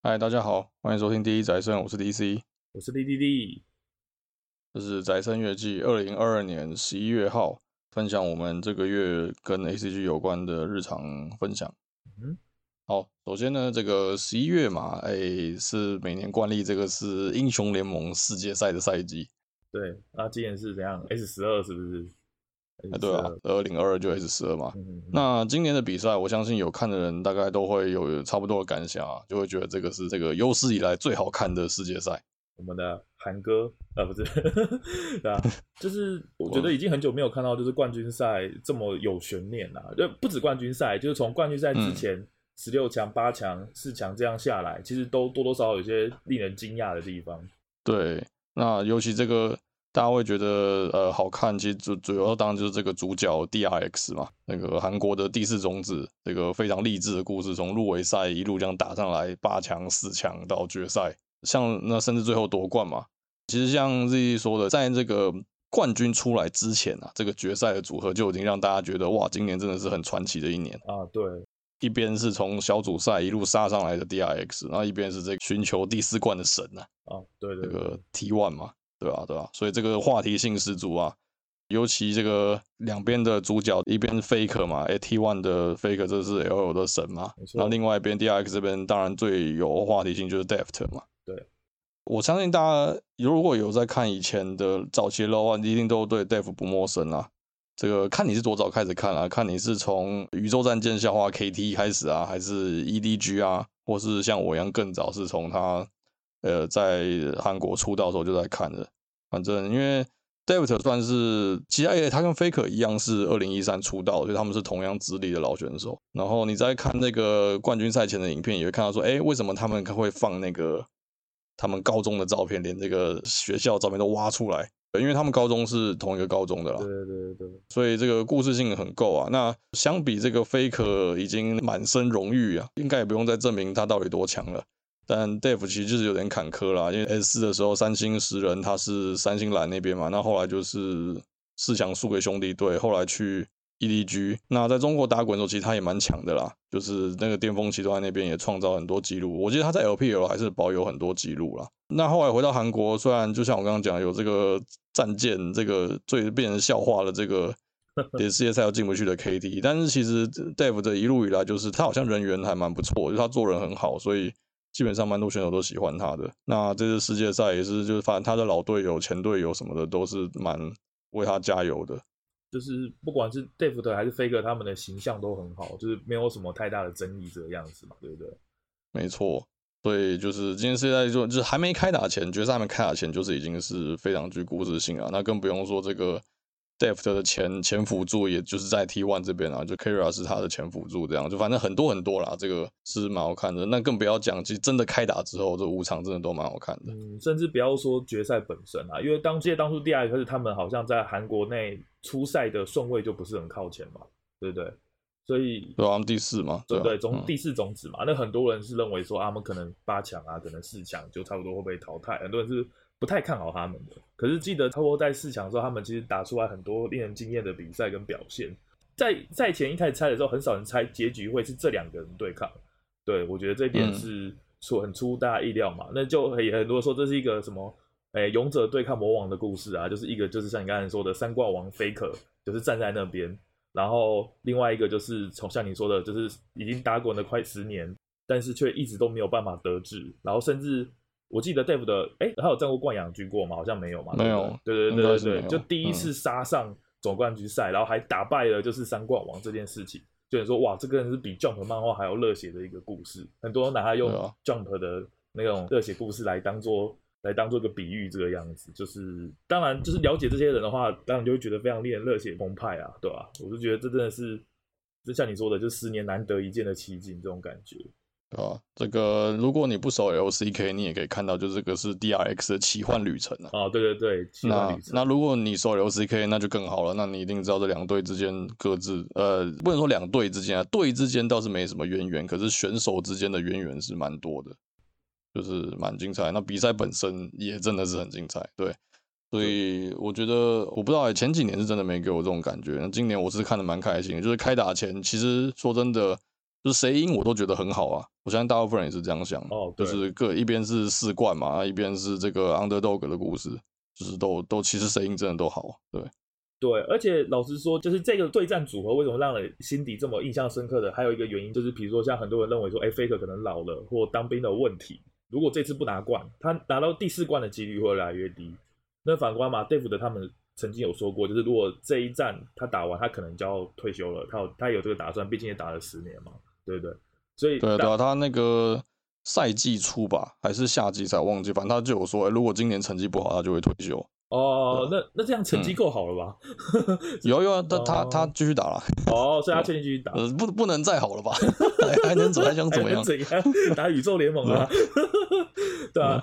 嗨，大家好，欢迎收听第一宅生，我是 DC，我是 DDD，这是宅生月季二零二二年十一月号，分享我们这个月跟 ACG 有关的日常分享。嗯，好，首先呢，这个十一月嘛，哎，是每年惯例，这个是英雄联盟世界赛的赛季。对，那今年是怎样？S 十二是不是？啊，对啊，二零二二就 S 十二嘛。那今年的比赛，我相信有看的人大概都会有差不多的感想啊，就会觉得这个是这个有史以来最好看的世界赛。我们的韩哥啊，不是，对啊，就是我觉得已经很久没有看到就是冠军赛这么有悬念了。就不止冠军赛，就是从冠军赛之前十六强、八强、四强这样下来，其实都多多少少有些令人惊讶的地方。对，那尤其这个。大家会觉得呃好看，其实主主要当然就是这个主角 DRX 嘛，那个韩国的第四种子，这个非常励志的故事，从入围赛一路这样打上来，八强、四强到决赛，像那甚至最后夺冠嘛。其实像 Z 说的，在这个冠军出来之前啊，这个决赛的组合就已经让大家觉得哇，今年真的是很传奇的一年啊。对，一边是从小组赛一路杀上来的 DRX，然后一边是这个寻求第四冠的神呐。啊，对对，对，这个 T One 嘛。对啊，对啊，所以这个话题性十足啊，尤其这个两边的主角，一边 Faker 嘛，AT One 的 Faker 这是 LOL 的神嘛，那另外一边 DRX 这边当然最有话题性就是 Deft 嘛。对，我相信大家如果有在看以前的早期的 LOL，一定都对 Deft 不陌生啊。这个看你是多早开始看啊，看你是从宇宙战舰校花 KT 开始啊，还是 EDG 啊，或是像我一样更早是从他。呃，在韩国出道的时候就在看的，反正因为 Deft 算是，其实也，他跟 Faker 一样是二零一三出道，所以他们是同样资历的老选手。然后你在看那个冠军赛前的影片，也会看到说，哎，为什么他们会放那个他们高中的照片，连这个学校照片都挖出来？因为他们高中是同一个高中的啦。对对对。所以这个故事性很够啊。那相比这个 Faker 已经满身荣誉啊，应该也不用再证明他到底多强了。但 Dave 其实就是有点坎坷啦，因为 S 四的时候，三星十人他是三星蓝那边嘛，那后来就是四强输给兄弟队，后来去 EDG。那在中国打滚的时候，其实他也蛮强的啦，就是那个巅峰期都在那边也创造很多记录。我记得他在 LPL 还是保有很多记录啦。那后来回到韩国，虽然就像我刚刚讲，有这个战舰，这个最变成笑话的这个连世界赛都进不去的 KD，但是其实 Dave 这一路以来，就是他好像人缘还蛮不错，就是他做人很好，所以。基本上蛮多选手都喜欢他的。那这次世界赛也是，就是反正他的老队友、前队友什么的都是蛮为他加油的。就是不管是 Deft 还是 Faker，他们的形象都很好，就是没有什么太大的争议这个样子嘛，对不对？没错。所以就是今天世界赛就就是还没开打前，决赛还没开打前，就是已经是非常具故事性啊。那更不用说这个。Deft 的前前辅助，也就是在 T1 这边啊，就 Keria 是他的前辅助，这样就反正很多很多啦，这个是蛮好看的。那更不要讲，其实真的开打之后，这五场真的都蛮好看的。嗯，甚至不要说决赛本身啊，因为当届当初第二可是他们好像在韩国内初赛的顺位就不是很靠前嘛，对不对？所以对啊，第四嘛，对不对，总第四种子嘛。那很多人是认为说，啊，他们可能八强啊，可能四强就差不多会被淘汰，很多人是。不太看好他们的，可是记得超过在四强的时候，他们其实打出来很多令人惊艳的比赛跟表现。在赛前一开始猜的时候，很少人猜结局会是这两个人对抗。对，我觉得这一点是出很出大家意料嘛。嗯、那就也很多说这是一个什么，诶、欸，勇者对抗魔王的故事啊，就是一个就是像你刚才说的三冠王 Faker，就是站在那边，然后另外一个就是从像你说的，就是已经打滚了快十年，但是却一直都没有办法得志，然后甚至。我记得 Dave 的，哎，他有站过冠亚军过吗？好像没有嘛。没有。对对对对对，就第一次杀上总冠军赛，嗯、然后还打败了就是三冠王这件事情，就你说哇，这个人是比 Jump 漫画还要热血的一个故事。很多人拿他用 Jump 的那种热血故事来当做来当做一个比喻，这个样子。就是当然，就是了解这些人的话，当然就会觉得非常令人热血澎湃啊，对吧、啊？我就觉得这真的是，就像你说的，就十年难得一见的奇景这种感觉。对吧？这个如果你不熟 LCK，你也可以看到，就这个是 DRX 的奇幻旅程啊。哦，对对对，奇幻旅程。那那如果你熟 LCK，那就更好了。那你一定知道这两队之间各自呃，不能说两队之间啊，队之间倒是没什么渊源，可是选手之间的渊源是蛮多的，就是蛮精彩。那比赛本身也真的是很精彩，对。所以我觉得，我不知道前几年是真的没给我这种感觉，那今年我是看的蛮开心的。就是开打前，其实说真的。就是谁赢我都觉得很好啊。我相信大部分人也是这样想，哦，就是各一边是四冠嘛，一边是这个 underdog 的故事，就是都都其实谁赢真的都好，对。对，而且老实说，就是这个对战组合为什么让人心底这么印象深刻的，还有一个原因就是，比如说像很多人认为说，哎，Faker 可能老了或当兵的问题，如果这次不拿冠，他拿到第四冠的几率会越来越低。那反观嘛，Dave 的他们曾经有说过，就是如果这一战他打完，他可能就要退休了，他有他有这个打算，毕竟也打了十年嘛，对对？所以对对啊，他那个赛季初吧，还是夏季才忘记，反正他就有说，哎，如果今年成绩不好，他就会退休。哦，那那这样成绩够好了吧？嗯、有有啊，他他他继续打了。哦，所以他确定继续打。呃，不不能再好了吧？还能怎还想怎么样？怎 样打宇宙联盟啊？对啊，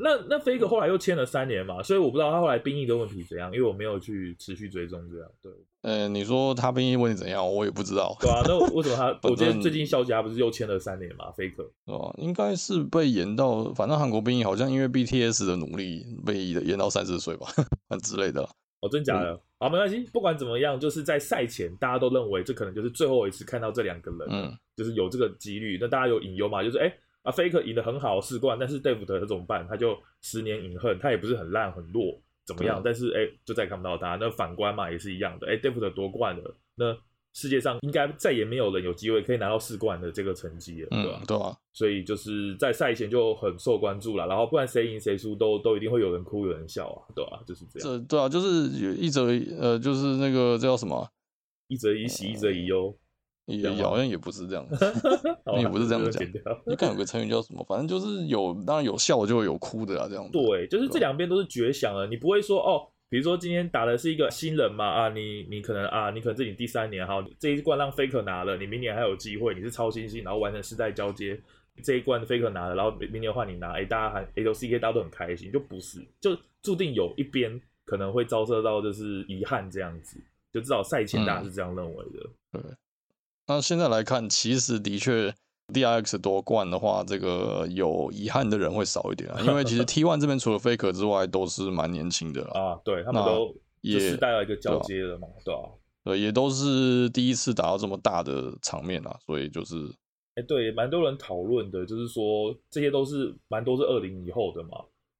那那 Faker 后来又签了三年嘛，所以我不知道他后来兵役的问题怎样，因为我没有去持续追踪这样。对。呃，你说他兵役问题怎样，我也不知道。对啊，那为什么他？我记得最近消息他不是又签了三年嘛？Faker 哦，应该是被延到，反正韩国兵役好像因为 BTS 的努力被延到三十岁吧，之类的。哦，真假的？嗯、好，没关系，不管怎么样，就是在赛前大家都认为这可能就是最后一次看到这两个人，嗯，就是有这个几率。那大家有隐忧嘛？就是哎，啊，Faker 赢得很好，四冠，但是 Dave 的怎么办？他就十年隐恨，他也不是很烂很弱。怎么样？但是哎，就再也看不到他。那反观嘛，也是一样的。哎，Deft 夺冠了，那世界上应该再也没有人有机会可以拿到四冠的这个成绩了，对吧？对啊。所以就是在赛前就很受关注了。然后不管谁赢谁输，都都一定会有人哭有人笑啊，对吧？就是这样。这对啊，就是有一则呃，就是那个叫什么？一则以喜，一则以忧。也好像也不是这样，也不是这样讲。你看有个成语叫什么？反正就是有，当然有笑就会有哭的啊，这样子。对，就是这两边都是绝响了。你不会说哦，比如说今天打的是一个新人嘛啊，你你可能啊，你可能自己第三年哈，这一关让 Faker 拿了，你明年还有机会，你是超新星，然后完成世代交接，这一关 Faker 拿了，然后明年换你拿，哎，大家还 A O C K 大家都很开心，就不是，就注定有一边可能会遭受到就是遗憾这样子，就至少赛前大家是这样认为的，对。那现在来看，其实的确，DRX 夺冠的话，这个有遗憾的人会少一点啊。因为其实 T1 这边除了 Faker 之外，都是蛮年轻的啊。对，他们都也是带了一个交接的嘛，对啊，对，也都是第一次打到这么大的场面啊，所以就是，哎，对，蛮多人讨论的，就是说这些都是蛮多是二零以后的嘛，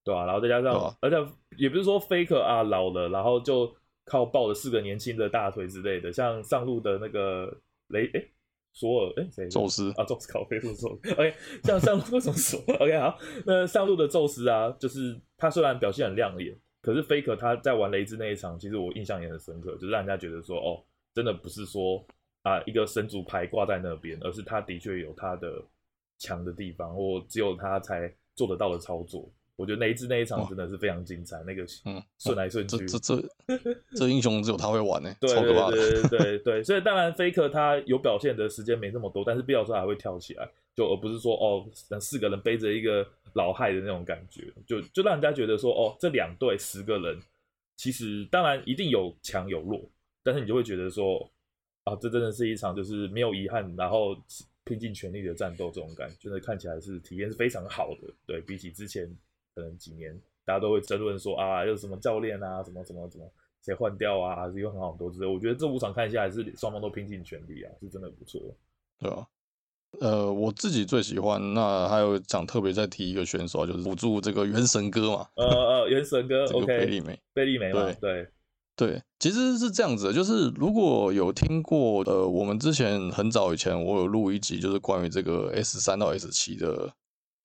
对吧？然后再加上，而且也不是说 Faker 啊老了，然后就靠抱着四个年轻的大腿之类的，像上路的那个。雷哎，索尔哎，谁？宙斯啊，宙斯考菲路索。OK，像上路为什么索？OK，好，那上路的宙斯啊，就是他虽然表现很亮眼，可是 Faker 他在玩雷之那一场，其实我印象也很深刻，就是让人家觉得说，哦，真的不是说啊一个神主牌挂在那边，而是他的确有他的强的地方，或只有他才做得到的操作。我觉得那一支那一场真的是非常精彩，哦、那个嗯顺来顺去，这这这这英雄只有他会玩呢，对对对对对对，所以当然 Faker 他有表现的时间没那么多，但是必要时候还会跳起来，就而不是说哦等四个人背着一个老害的那种感觉，就就让人家觉得说哦这两队十个人其实当然一定有强有弱，但是你就会觉得说啊这真的是一场就是没有遗憾，然后拼尽全力的战斗，这种感觉真的看起来是体验是非常好的，对比起之前。可能几年，大家都会争论说啊，又什么教练啊，什么什么什么，谁换掉啊，还是有很好很多之类。我觉得这五场看下来是双方都拼尽全力啊，是真的不错。对啊，呃，我自己最喜欢，那还有想特别再提一个选手，就是辅助这个元神哥嘛。呃呃，元神哥，OK，贝利梅，贝利梅嘛，对对对，其实是这样子的，就是如果有听过，呃，我们之前很早以前我有录一集，就是关于这个 S 三到 S 七的。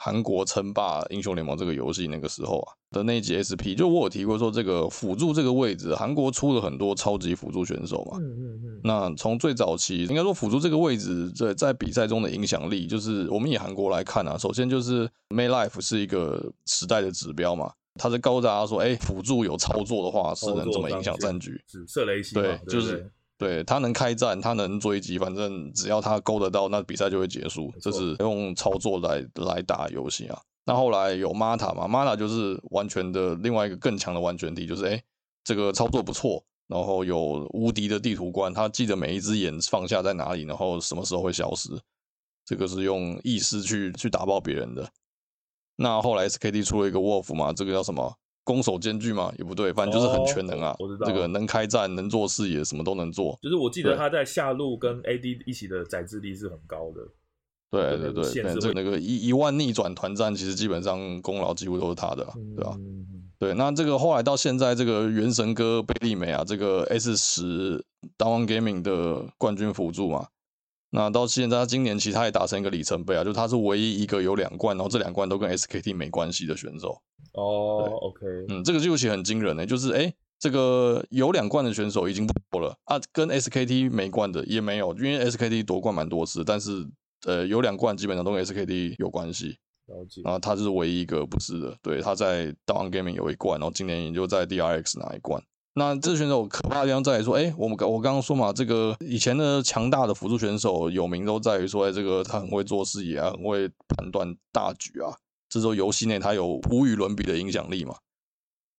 韩国称霸英雄联盟这个游戏那个时候啊的那一集 SP，就我有提过说，这个辅助这个位置，韩国出了很多超级辅助选手嘛。嗯嗯嗯。那从最早期，应该说辅助这个位置在在比赛中的影响力，就是我们以韩国来看啊，首先就是 May Life 是一个时代的指标嘛，他是告诉大家说，哎，辅助有操作的话是能怎么影响战局，是射雷系，对，就是。对，他能开战，他能追击，反正只要他勾得到，那比赛就会结束。这是用操作来来打游戏啊。那后来有 Mata 嘛，Mata 就是完全的另外一个更强的完全体，就是哎，这个操作不错，然后有无敌的地图观，他记得每一只眼放下在哪里，然后什么时候会消失，这个是用意识去去打爆别人的。那后来 SKT 出了一个 Wolf 嘛，这个叫什么攻守兼具吗？也不对，反正就是很全能啊。哦、我知道这个能开战，能做视野，什么都能做。就是我记得他在下路跟 AD 一起的载制力是很高的。对对对，对，这那个一一万逆转团战，其实基本上功劳几乎都是他的，嗯、对吧？对，那这个后来到现在，这个原神哥贝利美啊，这个 S 十 D1 Gaming 的冠军辅助嘛。那到现在，他今年其实他也达成一个里程碑啊，就他是唯一一个有两冠，然后这两冠都跟 SKT 没关系的选手。哦，OK，嗯，这个就其实很惊人呢、欸，就是哎，这个有两冠的选手已经不多了啊，跟 SKT 没冠的也没有，因为 SKT 夺冠蛮多次，但是呃有两冠基本上都跟 SKT 有关系。了解。然后他就是唯一一个不是的，对，他在 D1 Gaming 有一冠，然后今年也就在 DRX 拿一冠。那这选手可怕的地方在于说，哎，我们我刚刚说嘛，这个以前的强大的辅助选手有名都在于说，哎，这个他很会做视野啊，很会判断大局啊，这时候游戏内他有无与伦比的影响力嘛。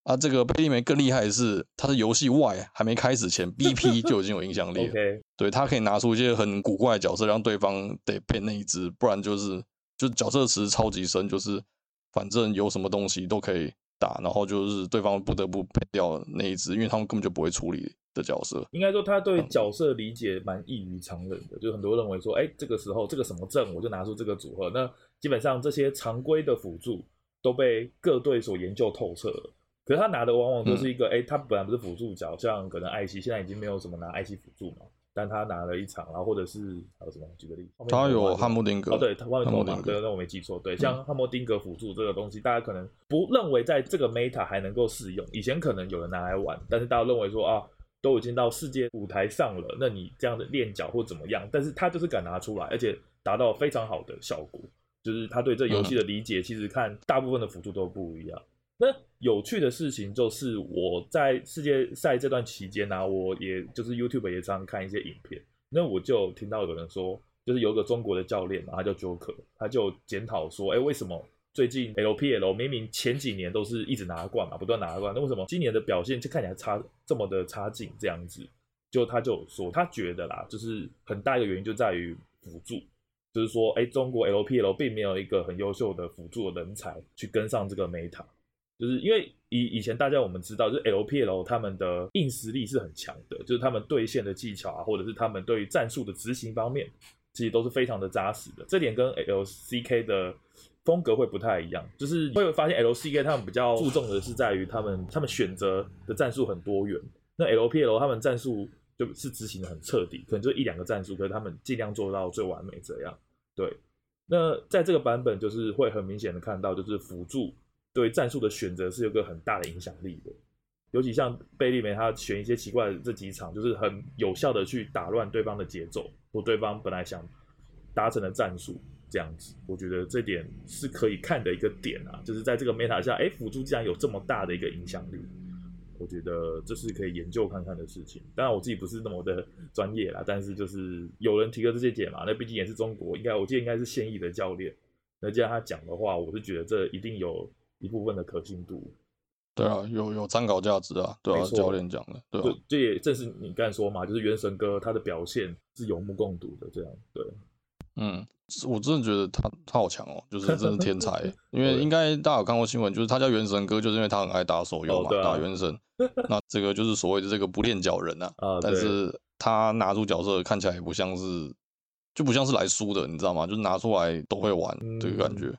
啊，这个贝利梅更厉害的是，他是游戏外还没开始前，BP 就已经有影响力了。对，他可以拿出一些很古怪的角色，让对方得变那一只，不然就是就角色池超级深，就是反正有什么东西都可以。打，然后就是对方不得不配掉那一只，因为他们根本就不会处理的角色。应该说他对角色理解蛮异于常人的，就很多认为说，哎，这个时候这个什么阵，我就拿出这个组合。那基本上这些常规的辅助都被各队所研究透彻了。可是他拿的往往都是一个，哎、嗯，他本来不是辅助角，像可能艾希现在已经没有什么拿艾希辅助嘛。但他拿了一场，然后或者是还有什么？举个例子，他有汉姆丁格哦，对，他外面投嘛，对，那我没记错，对，像汉姆丁格辅助这个东西，嗯，大家可能不认为在这个 meta 还能够适用，以前可能有人拿来玩，但是大家认为说啊，都已经到世界舞台上了，那你这样的练脚或怎么样？但是他就是敢拿出来，而且达到非常好的效果，就是他对这游戏的理解，其实看大部分的辅助都不一样。那有趣的事情就是，我在世界赛这段期间呢、我也就是 YouTube 也常看一些影片。那我就听到有人说，就是有个中国的教练嘛，他叫 Joker，他就检讨说，哎，为什么最近 LPL 明明前几年都是一直拿冠嘛，不断拿冠，那为什么今年的表现就看起来差这么的差劲这样子？就他就说，他觉得啦，就是很大一个原因就在于辅助，就是说，哎，中国 LPL 并没有一个很优秀的辅助人才去跟上这个 Meta。就是因为以以前大家我们知道，就是 LPL 他们的硬实力是很强的，就是他们对线的技巧啊，或者是他们对于战术的执行方面，其实都是非常的扎实的。这点跟 LCK 的风格会不太一样，就是会发现 LCK 他们比较注重的是在于他们他们选择的战术很多元，那 LPL 他们战术就是执行的很彻底，可能就一两个战术，可是他们尽量做到最完美这样。对，那在这个版本就是会很明显的看到，就是辅助。对战术的选择是有个很大的影响力的，尤其像贝利梅他选一些奇怪的这几场，就是很有效的去打乱对方的节奏，或对方本来想达成的战术这样子，我觉得这点是可以看的一个点啊，就是在这个 meta 下，哎，辅助竟然有这么大的一个影响力，我觉得这是可以研究看看的事情。当然我自己不是那么的专业啦，但是就是有人提个这些点嘛，那毕竟也是中国，应该我记得应该是现役的教练，那既然他讲的话，我是觉得这一定有。一部分的可信度，对啊，有有参考价值啊，对啊，教练讲的，对啊，这也正是你刚才说嘛，就是原神哥他的表现是有目共睹的，这样，对，嗯，我真的觉得他他好强哦，就是真是天才，因为应该大家有看过新闻，就是他叫原神哥，就是因为他很爱打手游嘛，哦啊、打原神，那这个就是所谓的这个不练脚人呐、啊，啊，但是他拿出角色看起来也不像是，就不像是来输的，你知道吗？就是拿出来都会玩、嗯、这个感觉。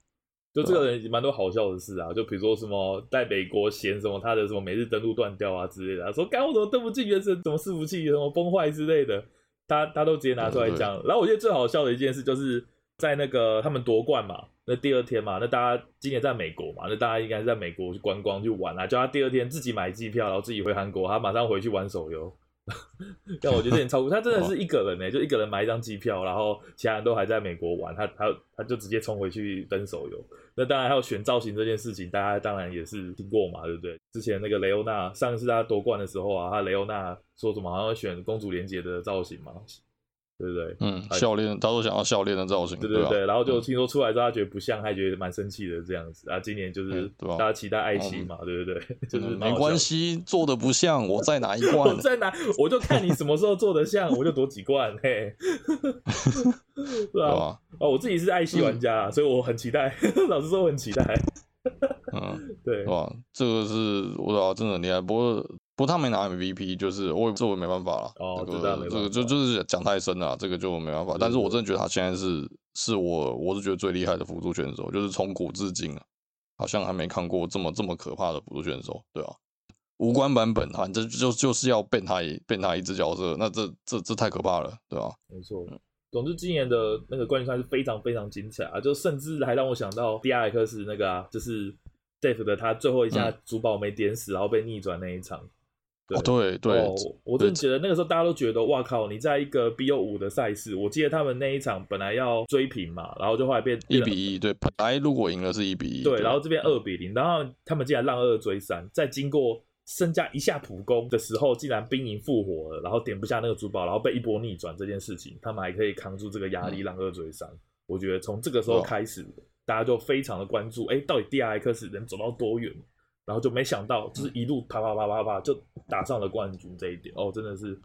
就这个人蛮多好笑的事啊，就比如说什么在美国嫌什么他的什么每日登录断掉啊之类的，说干我怎么登不进原神，怎么伺服器什么崩坏之类的，他他都直接拿出来讲。然后我觉得最好笑的一件事就是在那个他们夺冠嘛，那第二天嘛，那大家今年在美国嘛，那大家应该是在美国去观光去玩啊，叫他第二天自己买机票，然后自己回韩国，他马上回去玩手游。但我觉得有点超酷，他真的是一个人呢、就一个人买一张机票，然后其他人都还在美国玩，他他他就直接冲回去登手游。那当然还有选造型这件事情，大家当然也是听过嘛，对不对？之前那个雷欧娜上一次他夺冠的时候啊，他雷欧娜说什么好像选公主连结的造型嘛。对不对？嗯，笑脸，他说想要笑脸的造型。对对对，然后就听说出来之后，他觉得不像，还觉得蛮生气的这样子啊。今年就是大家期待爱妻嘛，对不对，就是没关系，做的不像，我再拿一罐，我再拿，我就看你什么时候做的像，我就夺几罐，嘿。是吧？哦，我自己是爱惜玩家，所以我很期待。老实说，我很期待。嗯，嗯，对，哇，这个是我操，真的很厉害。不过，不过他没拿 MVP，就是我这我没办法了。哦，这个这个就就是讲太深了，这个就没办法。但是我真的觉得他现在是是我我是觉得最厉害的辅助选手，就是从古至今啊，好像还没看过这么这么可怕的辅助选手，对啊。无关版本，反正就就是要变他一变他一只角色，那这这这太可怕了，对吧？没错。总之，今年的那个冠军赛是非常非常精彩啊！就甚至还让我想到 DRX 那个啊，就是 Dave 的他最后一下主宝没点死，嗯、然后被逆转那一场。对、哦、对，对哦、我真的觉得那个时候大家都觉得，哇靠！你在一个 BO 五的赛事，我记得他们那一场本来要追平嘛，然后就后来变一比一。对，本来如果赢了是一比一。对，然后这边二比零，然后他们竟然让二追三，在经过。身家一下普攻的时候，竟然兵营复活了，然后点不下那个珠宝，然后被一波逆转这件事情，他们还可以扛住这个压力，让二追三。我觉得从这个时候开始，大家就非常的关注，哎，到底 DRX 能走到多远？然后就没想到，就是一路啪啪啪啪啪就打上了冠军这一点，哦，真的是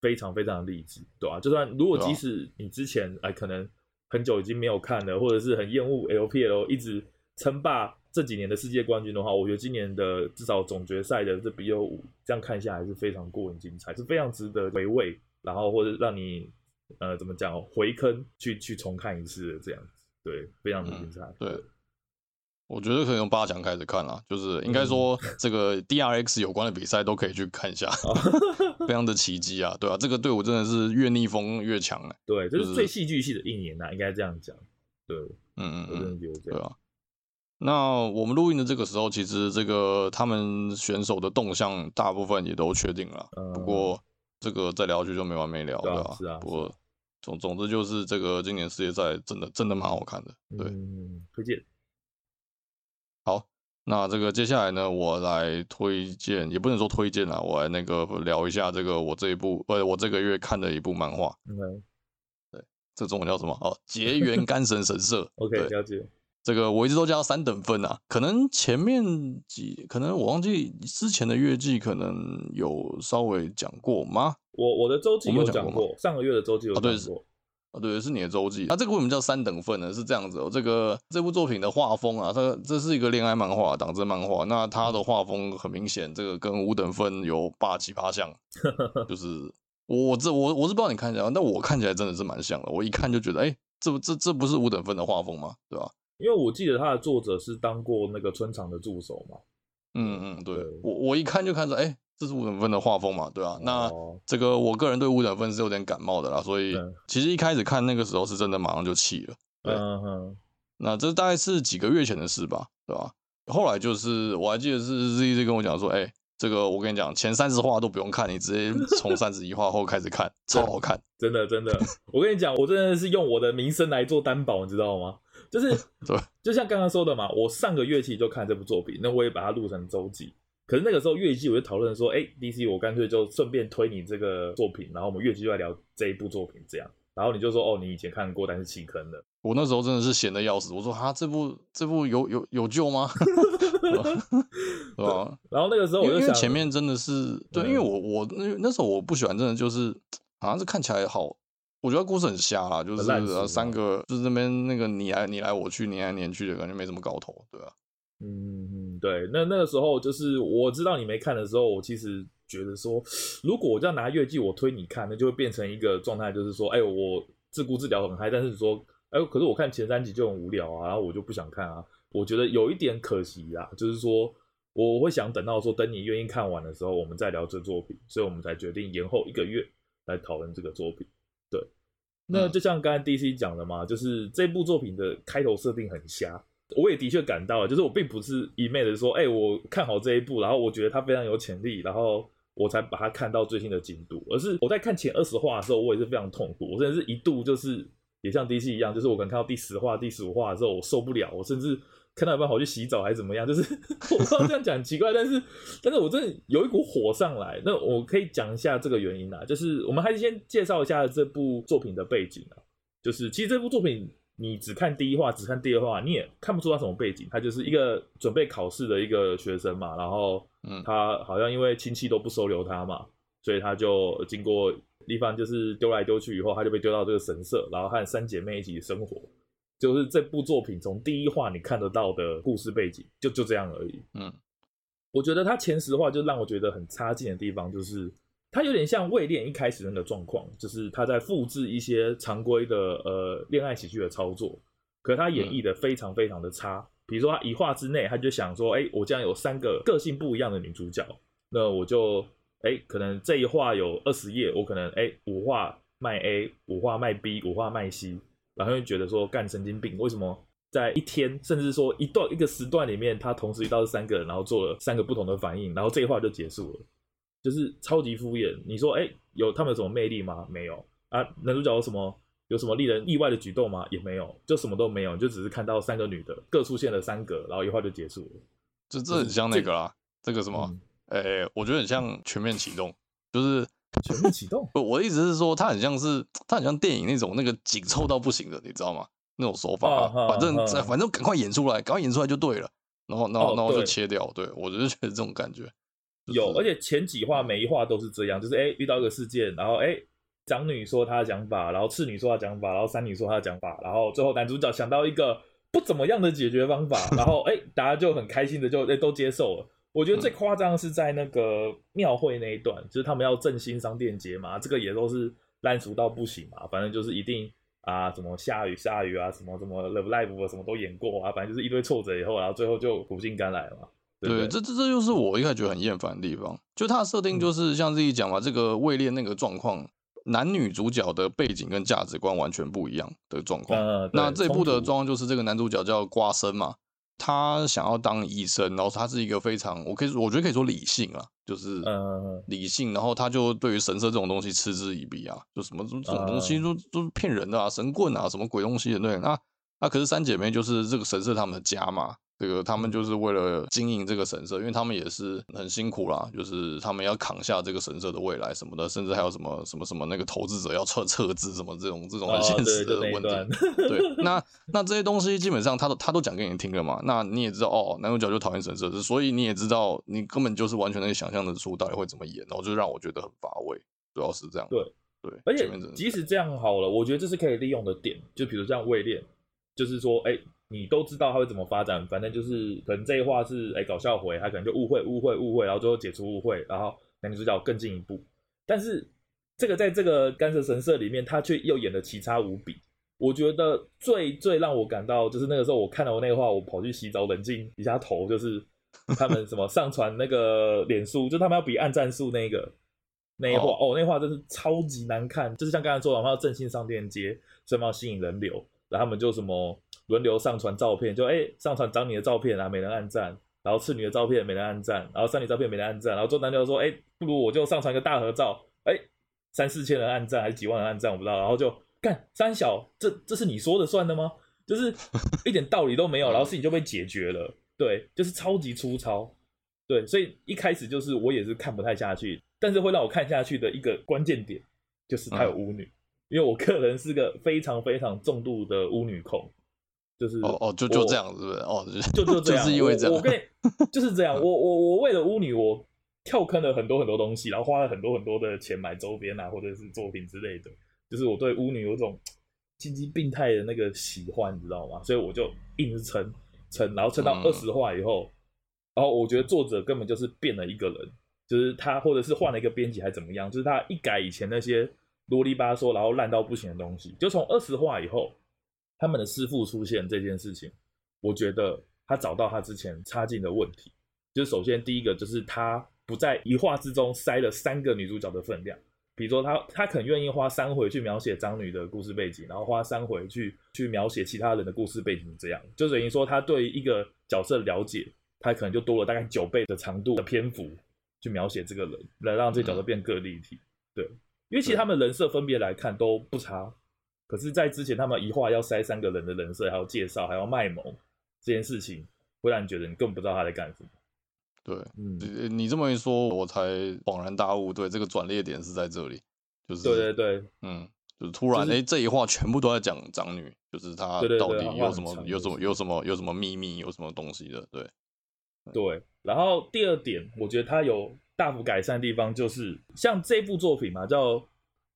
非常非常的励志，对吧？就算如果即使你之前哎可能很久已经没有看了，或者是很厌恶 LPL，一直称霸。这几年的世界冠军的话，我觉得今年的至少总决赛的这 BO5，这样看下来是非常过瘾精彩，是非常值得回味，然后或者让你呃怎么讲回坑去去重看一次的这样子，对，非常的精彩。嗯、对，我觉得可以从八强开始看啦，就是应该说这个 DRX 有关的比赛都可以去看一下，非常的奇迹啊，对啊，这个队伍真的是越逆风越强哎，对，这是最戏剧性的一年呐、啊，应该这样讲，对，嗯嗯嗯，我真的觉得这样。对啊那我们录音的这个时候，其实这个他们选手的动向大部分也都确定了。嗯、不过这个再聊下去就没完没了，对吧？是啊。不过总总之就是这个今年世界赛真的真的蛮好看的，对。嗯，推荐。好，那这个接下来呢，我来推荐，也不能说推荐啦，我来那个聊一下这个我这一部，呃，我这个月看的一部漫画。嗯。对，这中文叫什么？哦，结缘干神神社。OK，了解。这个我一直都叫三等分啊，可能前面几，可能我忘记之前的月季可能有稍微讲过吗？我我的周记有讲过，讲过上个月的周记有讲过。啊对，是你的周记。那、啊、这个为什么叫三等份呢？是这样子哦，这个这部作品的画风啊，它这是一个恋爱漫画，党争漫画。那它的画风很明显，这个跟五等份有八七八像，就是我这我我是不知道你看起来，但我看起来真的是蛮像的。我一看就觉得，哎，这不这这不是五等份的画风吗？对吧？因为我记得他的作者是当过那个村长的助手嘛，嗯嗯，对，对我我一看就看出，哎，这是五等分的画风嘛，对吧？啊？那这个我个人对五等分是有点感冒的啦，所以其实一开始看那个时候是真的马上就气了，对，嗯哼，那这大概是几个月前的事吧，对吧？后来就是我还记得是 Z Z 跟我讲说，哎，这个我跟你讲，前三十话都不用看，你直接从三十一话后开始看，超好看，真的真的，我跟你讲，我真的是用我的名声来做担保，你知道吗？就是，就像刚刚说的嘛，我上个月期就看这部作品，那我也把它录成周记。可是那个时候月季我就讨论说，哎，DC，我干脆就顺便推你这个作品，然后我们月季就来聊这一部作品，这样。然后你就说，哦，你以前看过，但是弃坑了。我那时候真的是闲的要死，我说，哈，这部这部有有有救吗？对吧？然后那个时候我就想，因为前面真的是对，因为我我那那时候我不喜欢，真的就是好像是看起来好。我觉得故事很瞎啦，就是三个，就是那边那个你来你来我去，你来你去的感觉没什么搞头，对吧？嗯嗯，对。那那个时候就是我知道你没看的时候，我其实觉得说，如果我这样拿月季我推你看，那就会变成一个状态，就是说，哎，我自顾自聊很嗨，但是说，哎，可是我看前三集就很无聊啊，然后我就不想看啊。我觉得有一点可惜啊，就是说，我会想等到说，等你愿意看完的时候，我们再聊这作品，所以我们才决定延后一个月来讨论这个作品。对，那就像刚才 DC 讲的嘛，就是这部作品的开头设定很瞎，我也的确感到了，就是我并不是一昧的说，哎、欸，我看好这一部，然后我觉得它非常有潜力，然后我才把它看到最新的进度，而是我在看前二十话的时候，我也是非常痛苦，我甚至是一度就是也像 DC 一样，就是我可能看到第十话、第十五话的时候，我受不了，我甚至。看到一半跑去洗澡还是怎么样？就是我不知道这样讲奇怪，但是但是我真的有一股火上来。那我可以讲一下这个原因啊，就是我们还是先介绍一下这部作品的背景啊。就是其实这部作品你只看第一话，只看第二话，你也看不出他什么背景。他就是一个准备考试的一个学生嘛，然后嗯，他好像因为亲戚都不收留他嘛，所以他就经过地方就是丢来丢去以后，他就被丢到这个神社，然后和三姐妹一起生活。就是这部作品从第一话你看得到的故事背景，就就这样而已。嗯，我觉得他前十话就让我觉得很差劲的地方，就是他有点像未练一开始那个状况，就是他在复制一些常规的呃恋爱喜剧的操作，可是他演绎的非常非常的差。嗯、比如说他一话之内，他就想说，哎、欸，我这样有三个个性不一样的女主角，那我就哎、欸，可能这一话有二十页，我可能哎、欸、五话卖 A，五话卖 B，五话卖 C。然后就觉得说干神经病，为什么在一天，甚至说一段一个时段里面，他同时遇到三个人，然后做了三个不同的反应，然后这一话就结束了，就是超级敷衍。你说，哎，有他们有什么魅力吗？没有啊。男主角有什么有什么令人意外的举动吗？也没有，就什么都没有，就只是看到三个女的各出现了三个，然后一话就结束了。这这很像那个啦，这，个什么？哎、嗯，我觉得很像全面启动，就是。全面启动不，我的意思是说，它很像是，它很像电影那种那个紧凑到不行的，你知道吗？那种手法，啊，反正，反正赶快演出来，赶快演出来就对了。然后，然后，然后就切掉。对，我就是觉得这种感觉，就是，有，而且前几话每一话都是这样，就是哎，欸，遇到一个事件，然后哎，长女说她的讲法，然后次女说她的讲法，然后三女说她的讲法，然后最后男主角想到一个不怎么样的解决方法，然后哎，大家就很开心的就哎都接受了。我觉得最夸张是在那个庙会那一段，就是他们要振兴商店街嘛，这个也都是烂俗到不行嘛。反正就是一定啊，什么下雨下雨啊，什么什么 Love Live 啊，什么都演过啊，反正就是一堆挫折以后，然后最后就苦尽甘来嘛。对，对，对，这这这就是我一开始觉得很厌烦的地方，就它的设定就是像自己讲嘛，这个位恋那个状况，男女主角的背景跟价值观完全不一样的状况。嗯，那这部的状况就是这个男主角叫瓜生嘛。他想要当医生，然后他是一个非常，我可以说，我觉得可以说理性啊，就是理性，然后他就对于神社这种东西嗤之以鼻啊，就什么这种东西都都是骗人的啊，神棍啊，什么鬼东西的，对，那那可是三姐妹就是这个神社他们的家嘛。这个他们就是为了经营这个神社，因为他们也是很辛苦啦，就是他们要扛下这个神社的未来什么的，甚至还有什么什么什么那个投资者要撤撤资什么这种这种很现实的问题。哦、对，对，那那这些东西基本上他都他都讲给你听了嘛，那你也知道哦，男主角就讨厌神社，所以你也知道你根本就是完全能想象得出到底会怎么演，然后就让我觉得很乏味，主要是这样。对对，而且即使这样好了，我觉得这是可以利用的点，就比如这样位恋，就是说哎。你都知道他会怎么发展，反正就是可能这一话是哎搞笑回，他可能就误会误会误会，然后最后解除误会，然后男女主角更进一步。但是这个在这个干涉神社里面，他却又演的奇差无比。我觉得最最让我感到就是那个时候我看到我那个话，我跑去洗澡冷静一下头，就是他们什么 上传那个脸书，就他们要比按战术那个那一话哦，那话真是超级难看，就是像刚才说的，他们要振兴商店街，所以要吸引人流，然后他们就什么。轮流上传照片，就哎、欸，上传长你的照片啊，没人按赞；然后次女的照片没人按赞，然后三女照片没人按赞，然后做男就说，哎、欸，不如我就上传个大合照，哎、欸，三四千人按赞还是几万人按赞，我不知道。然后就干三小，这这是你说的算的吗？就是一点道理都没有，然后事情就被解决了。对，就是超级粗糙。对，所以一开始就是我也是看不太下去，但是会让我看下去的一个关键点就是他有巫女，因为我个人是个非常非常重度的巫女控。就是哦哦，就就这样，是不是？哦，就就 这样，就是因为 这样。我，我跟你就是这样，我我我为了巫女，我跳坑了很多很多东西，然后花了很多很多的钱买周边啊，或者是作品之类的。就是我对巫女有种心机病态的那个喜欢，你知道吗？所以我就硬是撑撑，然后撑到二十话以后，嗯，然后我觉得作者根本就是变了一个人，就是他或者是换了一个编辑还怎么样，就是他一改以前那些啰里吧嗦然后烂到不行的东西，就从二十话以后。他们的师父出现这件事情，我觉得他找到他之前差劲的问题，就首先第一个就是他不在一话之中塞了三个女主角的分量，比如说他他肯愿意花三回去描写张女的故事背景，然后花三回去去描写其他人的故事背景，这样就等于说他对一个角色了解，他可能就多了大概九倍的长度的篇幅去描写这个人，来让这个角色变更立体。对，因为其实他们人设分别来看都不差。可是，在之前他们一话要塞三个人的人设，还要介绍，还要卖萌，这件事情会让你觉得你根本不知道他在干什么。对，嗯，你这么一说，我才恍然大悟，对，这个转捩点是在这里，就是对对对，嗯，就是突然，哎、就是欸，这一话全部都在讲长女，就是她到底有什么，有什么，有什么，有什么秘密，有什么东西的，对，对。然后第二点，我觉得他有大幅改善的地方，就是像这部作品嘛，叫。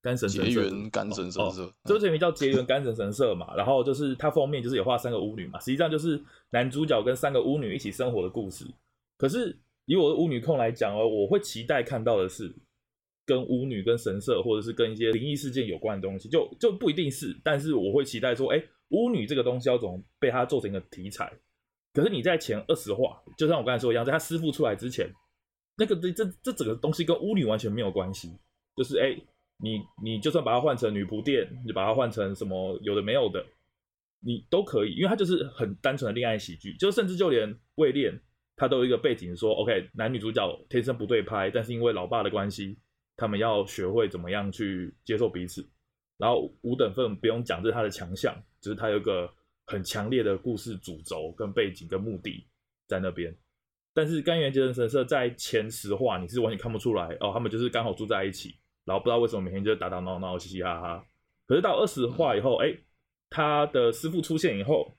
干神神社，结缘干神神社，这部作品叫结缘干神神社嘛。然后就是它封面就是有画三个巫女嘛，实际上就是男主角跟三个巫女一起生活的故事。可是以我的巫女控来讲哦，我会期待看到的是跟巫女、跟神社或者是跟一些灵异事件有关的东西，就就不一定是，但是我会期待说，哎，巫女这个东西要怎么被它做成一个题材。可是你在前二十话，就像我刚才说一样，在他师傅出来之前。那个这这这整个东西跟巫女完全没有关系，就是哎，你你就算把它换成女仆店，你把它换成什么有的没有的，你都可以，因为它就是很单纯的恋爱喜剧，就甚至就连位恋，它都有一个背景说，OK，男女主角天生不对拍，但是因为老爸的关系，他们要学会怎么样去接受彼此，然后五等份不用讲，这是他的强项，就是他有一个很强烈的故事主轴跟背景跟目的在那边。但是干原结神神社在前十话你是完全看不出来哦，他们就是刚好住在一起，然后不知道为什么每天就打打闹闹、嘻嘻哈哈。可是到二十话以后，哎，他的师傅出现以后，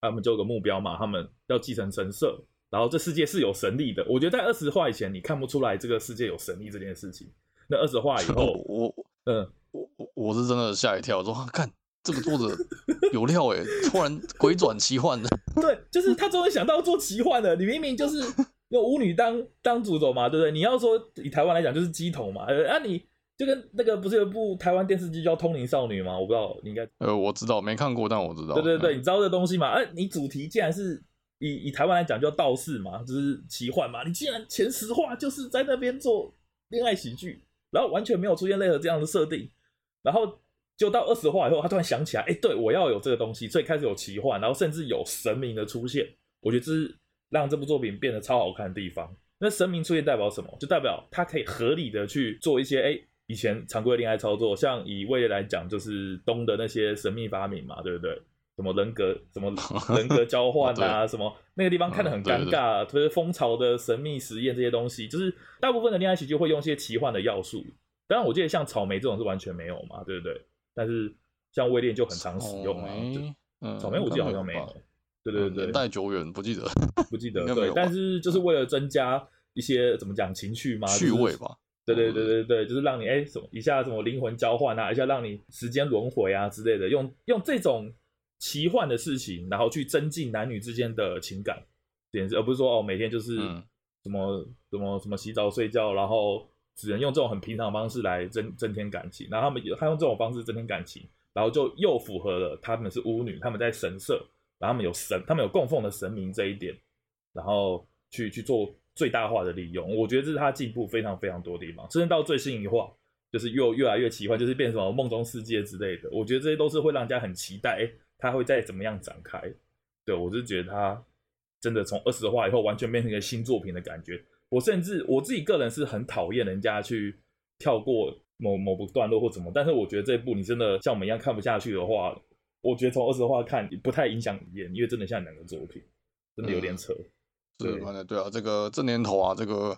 他们就有个目标嘛，他们要继承神社，然后这世界是有神力的。我觉得在二十话以前你看不出来这个世界有神力这件事情，那二十话以后，我嗯，我我我是真的吓一跳，我说看。这个作者有料哎，突然鬼转奇幻的。对，就是他终于想到做奇幻的。你明明就是用巫女当当主轴嘛，对不对？你要说以台湾来讲就是鸡头嘛，呃，啊你就跟那个不是有部台湾电视剧叫《通灵少女》吗？我不知道你应该呃，我知道没看过，但我知道。对对对，嗯、你知道这东西嘛？哎、啊，你主题既然是以以台湾来讲叫道士嘛，就是奇幻嘛，你既然前十话就是在那边做恋爱喜剧，然后完全没有出现任何这样的设定，然后。就到二十话以后，他突然想起来，哎，对，我要有这个东西，所以开始有奇幻，然后甚至有神明的出现。我觉得这是让这部作品变得超好看的地方。那神明出现代表什么？就代表他可以合理的去做一些，哎，以前常规的恋爱操作，像以位列来讲，就是东的那些神秘发明嘛，对不对？什么人格，什么 人格交换啊，什么那个地方看得很尴尬，特别是蜂巢的神秘实验这些东西，就是大部分的恋爱喜剧会用一些奇幻的要素。当然，我记得像草莓这种是完全没有嘛，对不对？但是像微恋就很常使用啊，嗯，草莓我记得好像没有，对对对，年代久远不记得，不记得，对，但是就是为了增加一些怎么讲情趣嘛，趣味吧，对对对对对，就是让你哎什么一下什么灵魂交换啊，一下让你时间轮回啊之类的，用用这种奇幻的事情，然后去增进男女之间的情感，而不是说哦每天就是什么什么什么洗澡睡觉，然后。只能用这种很平常的方式来增增添感情，然后他们他用这种方式增添感情，然后就又符合了他们是巫女，他们在神社，然后他们有神，他们有供奉的神明这一点，然后去去做最大化的利用。我觉得这是他进步非常非常多的地方。甚至到最新一话，就是又越来越奇幻，就是变成什么梦中世界之类的。我觉得这些都是会让人家很期待，哎，他会再怎么样展开。对，我是觉得他真的从二十话以后完全变成一个新作品的感觉。我甚至我自己个人是很讨厌人家去跳过某某部段落或怎么，但是我觉得这一部你真的像我们一样看不下去的话，我觉得从二十话看不太影响体验，因为真的像两个作品，真的有点扯。嗯、是，对，对啊，这个这年头啊，这个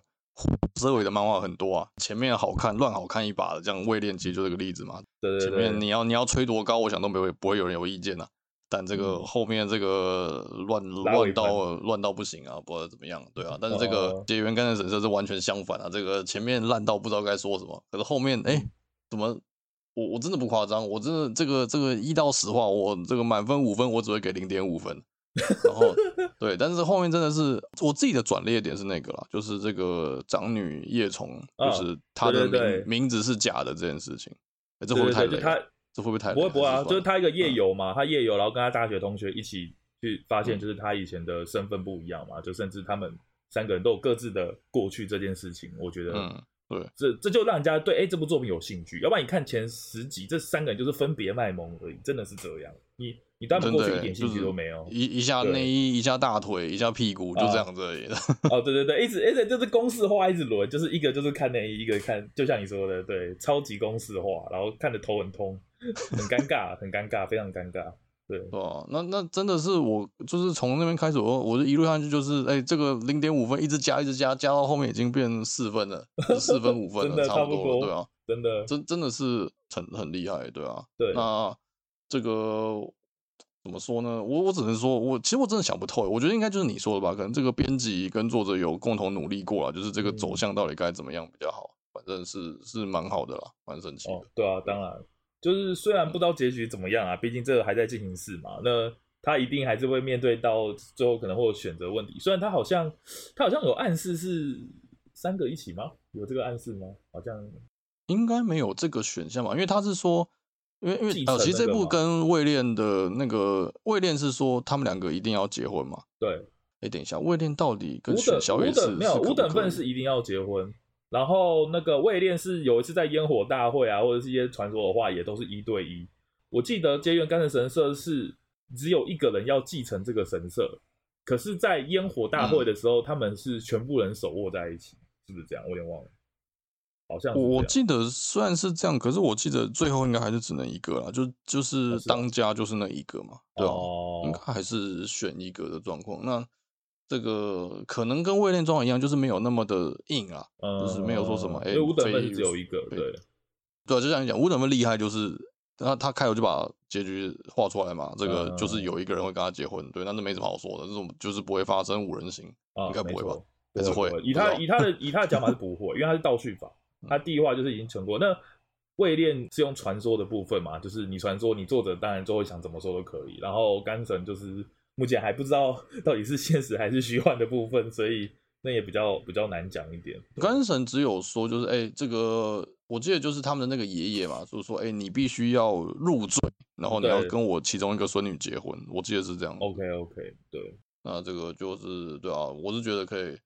社会的漫画很多啊，前面好看乱好看一把的，这样位恋其实就这个例子嘛。对对对，前面你要你要吹多高，我想都没会不会有人有意见呐、啊。但这个后面这个乱乱到乱到不行啊，不知道怎么样，对啊。但是这个结缘干神神社是完全相反啊，这个前面烂到不知道该说什么，可是后面哎，怎么我我真的不夸张，我真的这个这个一到十话，我这个满分五分，我只会给零点五分。然后对，但是后面真的是我自己的转捩点是那个啦，就是这个长女叶虫，就是她的名名字是假的这件事情，哎，这会不会太雷？这会不会太不会不会啊？就是他一个夜游嘛，嗯、他夜游，然后跟他大学同学一起去发现，就是他以前的身份不一样嘛，嗯、就甚至他们三个人都有各自的过去这件事情，我觉得，嗯，对，这这就让人家对哎这部作品有兴趣。要不然你看前十集，这三个人就是分别卖萌而已，真的是这样。你你对他们过去一点兴趣都没有，一一下内衣，一下大腿，一下屁股，就这样子而已。哦，对对对，一直一直就是公式化，一直轮，就是一个就是看内衣，一个看，就像你说的，对，超级公式化，然后看的头很痛。很尴尬，很尴尬，非常尴尬。对，哦，那那真的是我，就是从那边开始，我我就一路上去，就是哎、欸，这个零点五分一直加，一直加，加到后面已经变四分了，四分五分了，的差不多了，对啊，真的，真真的是很很厉害，对啊，对。那这个怎么说呢？我我只能说，我其实我真的想不透，我觉得应该就是你说的吧，可能这个编辑跟作者有共同努力过了，就是这个走向到底该怎么样比较好。反反正是是蛮好的啦，蛮神奇的。哦，对啊，当然，就是虽然不知道结局怎么样啊，毕竟这个还在进行式嘛，那他一定还是会面对到最后可能会有选择问题。虽然他好像他好像有暗示是三个一起吗？有这个暗示吗？好像应该没有这个选项吧，因为他是说。因为因为呃，其实这部跟位恋的那个位恋是说他们两个一定要结婚嘛？对。哎，等一下，位恋到底跟选小野是没有五等份是一定要结婚，然后那个位恋是有一次在烟火大会啊，或者是一些传说的话，也都是一对一。我记得结缘干神神社是只有一个人要继承这个神社，可是，在烟火大会的时候，嗯、他们是全部人手握在一起，是不是这样？我有点忘了。好像我记得虽然是这样，可是我记得最后应该还是只能一个啦，就就是当家就是那一个嘛，对吧？应该还是选一个的状况。那这个可能跟位恋状况一样，就是没有那么的硬啊，就是没有说什么哎，五等分只有一个，对对，就像你讲，五等分厉害就是那他开头就把结局画出来嘛，这个就是有一个人会跟他结婚，对，那这没什么好说的，这种就是不会发生五人行，应该不会吧？还是会？以他以他的以他的讲法是 不会，因为他是倒叙法。他第一话就是已经成过，那位恋是用传说的部分嘛，就是你传说，你作者当然就会想怎么说都可以。然后干神就是目前还不知道 到底是现实还是虚幻的部分，所以那也比较比较难讲一点。干神只有说就是，哎、欸，这个我记得就是他们的那个爷爷嘛，就是说，哎、欸，你必须要入赘，然后你要跟我其中一个孙女结婚，我记得是这样。OK OK，对，那这个就是对啊，我是觉得可以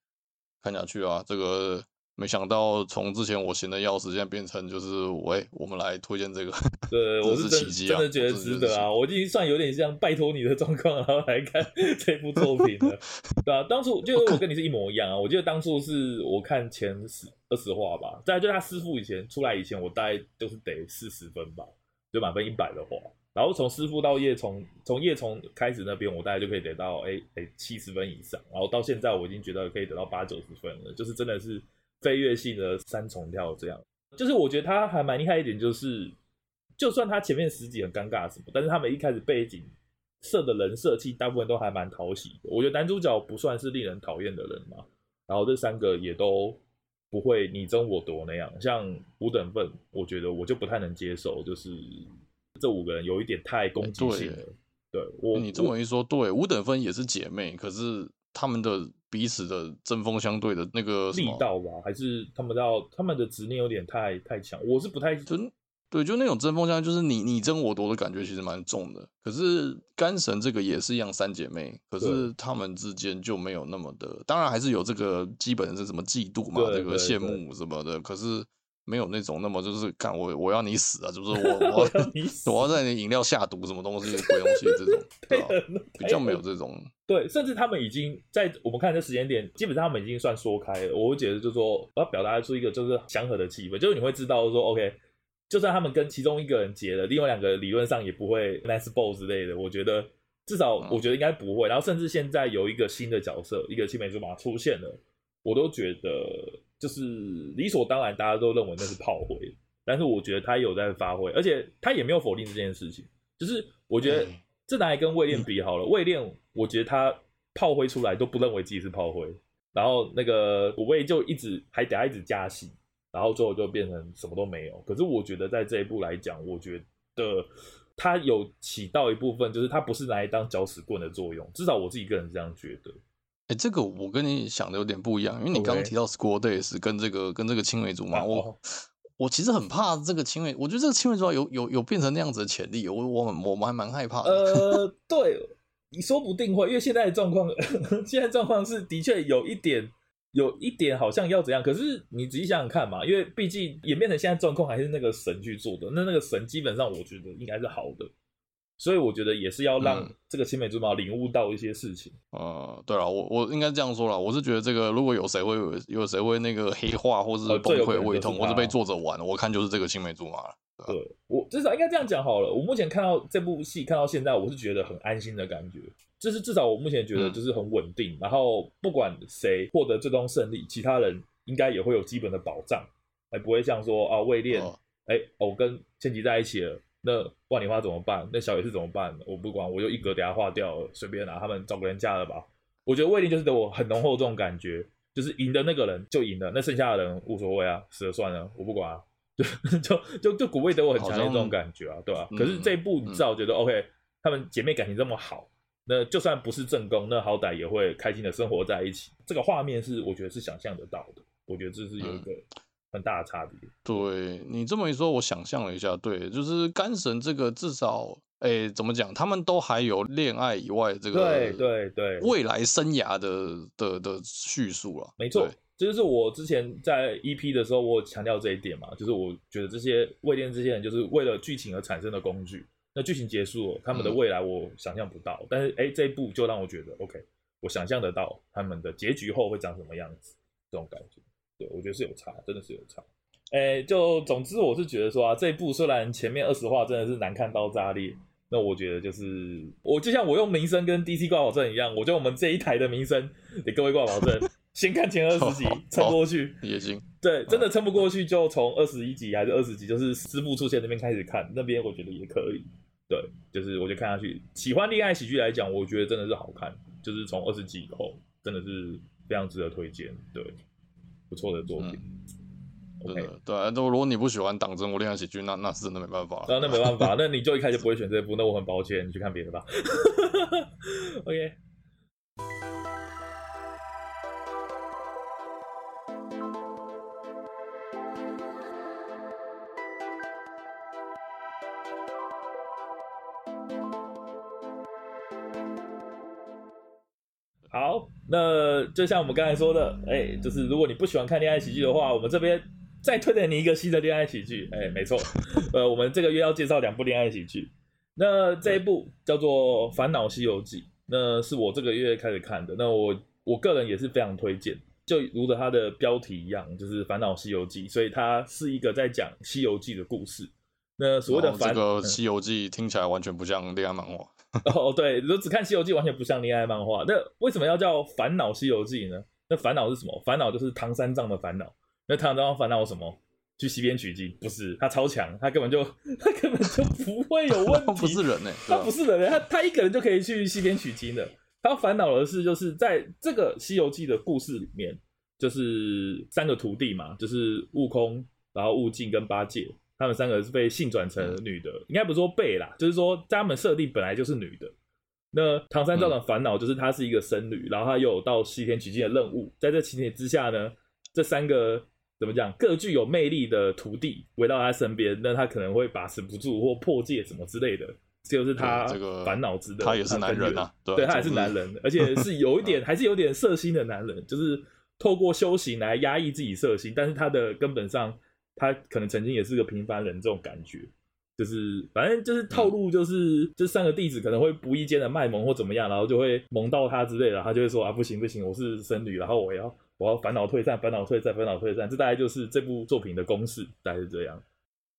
看下去啊，这个。没想到从之前我闲的要死，现在变成就是喂，我们来推荐这个，对，我是真真的觉得值得啊！我已经算有点像拜托你的状况，然后来看 这部作品了，对啊，当初就我跟你是一模一样啊！我记得当初是我看前十二十话吧，在就他师傅以前出来以前，我大概都是得四十分吧，就满分一百的话，然后从师傅到叶从，从叶从开始那边，我大概就可以得到哎哎七十分以上，然后到现在我已经觉得可以得到八九十分了，就是真的是。飞跃性的三重跳，这样就是我觉得他还蛮厉害一点，就是就算他前面十几很尴尬什么，但是他们一开始背景设的人设其实大部分都还蛮讨喜的。我觉得男主角不算是令人讨厌的人嘛，然后这三个也都不会你争我夺那样。像五等份，我觉得我就不太能接受，就是这五个人有一点太攻击性了。欸、对我，你这么一说，对五等分也是姐妹，可是。他们的彼此的针锋相对的那个力道吧，还是他们到他们的执念有点太太强，我是不太真对，就那种针锋相对，就是你你争我夺的感觉，其实蛮重的。可是干神这个也是一样，三姐妹，可是他们之间就没有那么的，当然还是有这个基本是什么嫉妒嘛，这个羡慕什么的，可是。没有那种那么就是看我我要你死啊，就是我 我要你死，我要在你饮料下毒什么东西鬼东西这种，对吧？比较没有这种。对，甚至他们已经在我们看这时间点，基本上他们已经算说开了。我会觉得就是说，我要表达出一个就是祥和的气氛，就是你会知道说，OK，就算他们跟其中一个人结了，另外两个理论上也不会 nice ball 之类的。我觉得至少我觉得应该不会。然后甚至现在有一个新的角色，一个青梅竹马出现了，我都觉得。就是理所当然，大家都认为那是炮灰，但是我觉得他有在发挥，而且他也没有否定这件事情。就是我觉得这拿来跟位练比好了，位练我觉得他炮灰出来都不认为自己是炮灰，然后那个五位就一直还得一直加戏，然后最后就变成什么都没有。可是我觉得在这一步来讲，我觉得他有起到一部分，就是他不是拿来当搅屎棍的作用，至少我自己个人是这样觉得。哎，这个我跟你想的有点不一样，因为你刚刚提到 School Days 跟这个跟这个青梅竹马，我我其实很怕这个青梅，我觉得这个青梅竹马有有有变成那样子的潜力，我我我们还蛮害怕的。呃，对，你说不定会，因为现在的状况，现在状况是的确有一点有一点好像要怎样，可是你仔细想想看嘛，因为毕竟演变成现在状况还是那个神去做的，那那个神基本上我觉得应该是好的。所以我觉得也是要让这个青梅竹马领悟到一些事情。嗯，呃、对了，我我应该这样说了，我是觉得这个如果有谁会有谁会那个黑化，或是崩溃胃痛，或是被作者玩，我看就是这个青梅竹马了。对，对我至少应该这样讲好了。我目前看到这部戏看到现在，我是觉得很安心的感觉，就是至少我目前觉得就是很稳定。嗯、然后不管谁获得最终胜利，其他人应该也会有基本的保障，还不会像说啊位恋，哎、呃，我跟千吉在一起了。那万里花怎么办？那小野是怎么办？我不管，我就一格给他画掉了，随便拿，他们找个人嫁了吧。我觉得魏定就是对我很浓厚这种感觉，就是赢的那个人就赢了，那剩下的人无所谓啊，死了算了，我不管啊。就就就就古味对我很强烈这种感觉啊，对吧、啊？可是这一部你至少觉得、嗯、OK，他们姐妹感情这么好，那就算不是正宫，那好歹也会开心的生活在一起。这个画面是我觉得是想象得到的，我觉得这是有一个很大的差别。对你这么一说，我想象了一下，对，就是干神这个至少，哎、欸，怎么讲？他们都还有恋爱以外这个对对对未来生涯的的的叙述了，没错。这就是我之前在 EP 的时候，我强调这一点嘛，就是我觉得这些未恋这些人，就是为了剧情而产生的工具。那剧情结束了，他们的未来我想象不到，嗯、但是哎，这一部就让我觉得 OK，我想象得到他们的结局后会长什么样子，这种感觉，对，我觉得是有差，真的是有差。哎，就总之我是觉得说啊，这一部虽然前面二十话真的是难看到炸裂，那我觉得就是我就像我用名声跟 DC 挂保证一样，我觉得我们这一台的名声给各位挂保证。先看前二十集，撑过去也行。对，真的撑不过去，就从二十一集还是二十集，就是师傅出现那边开始看，那边我觉得也可以。对，就是我就看下去。喜欢恋爱喜剧来讲，我觉得真的是好看，就是从二十集以后，真的是非常值得推荐。对，不错的作品。嗯、OK，对，那如果你不喜欢党争我恋爱喜剧，那那是真的没办法。那那没办法，那你就一开始不会选这部，那我很抱歉，你去看别的吧。OK。好，那就像我们刚才说的，哎、欸，就是如果你不喜欢看恋爱喜剧的话，我们这边再推荐你一个新的恋爱喜剧。哎、欸，没错，呃，我们这个月要介绍两部恋爱喜剧。那这一部叫做《烦恼西游记》，那是我这个月开始看的。那我我个人也是非常推荐，就如着它的标题一样，就是《烦恼西游记》，所以它是一个在讲《西游记》的故事。那所谓的烦，这个《西游记》听起来完全不像恋爱漫画。哦，对，如果只看《西游记》，完全不像恋爱漫画。那为什么要叫《烦恼西游记》呢？那烦恼是什么？烦恼就是唐三藏的烦恼。那唐三藏烦恼什么？去西边取经？不是，他超强，他根本就他根本就不会有问 题。他不是人呢，他不是人呢，他他一个人就可以去西边取经的。他烦恼的是，就是在这个《西游记》的故事里面，就是三个徒弟嘛，就是悟空，然后悟净跟八戒。他们三个是被性转成女的，嗯、应该不是说被啦，就是说在他们设定本来就是女的。那唐三藏的烦恼就是她是一个僧侣，嗯、然后她又有到西天取经的任务，在这情节之下呢，这三个怎么讲，各具有魅力的徒弟围到他身边，那他可能会把持不住或破戒什么之类的，这就是他烦恼之的。他也是男人啊，对，他也是男人，而且是有一点 还是有点色心的男人，就是透过修行来压抑自己色心，但是他的根本上。他可能曾经也是个平凡人，这种感觉，就是反正就是套路，就是这、嗯、三个弟子可能会不意间的卖萌或怎么样，然后就会萌到他之类的，他就会说啊不行不行，我是僧侣，然后我要我要烦恼退散，烦恼退散，烦恼退散，这大概就是这部作品的公式，大概是这样。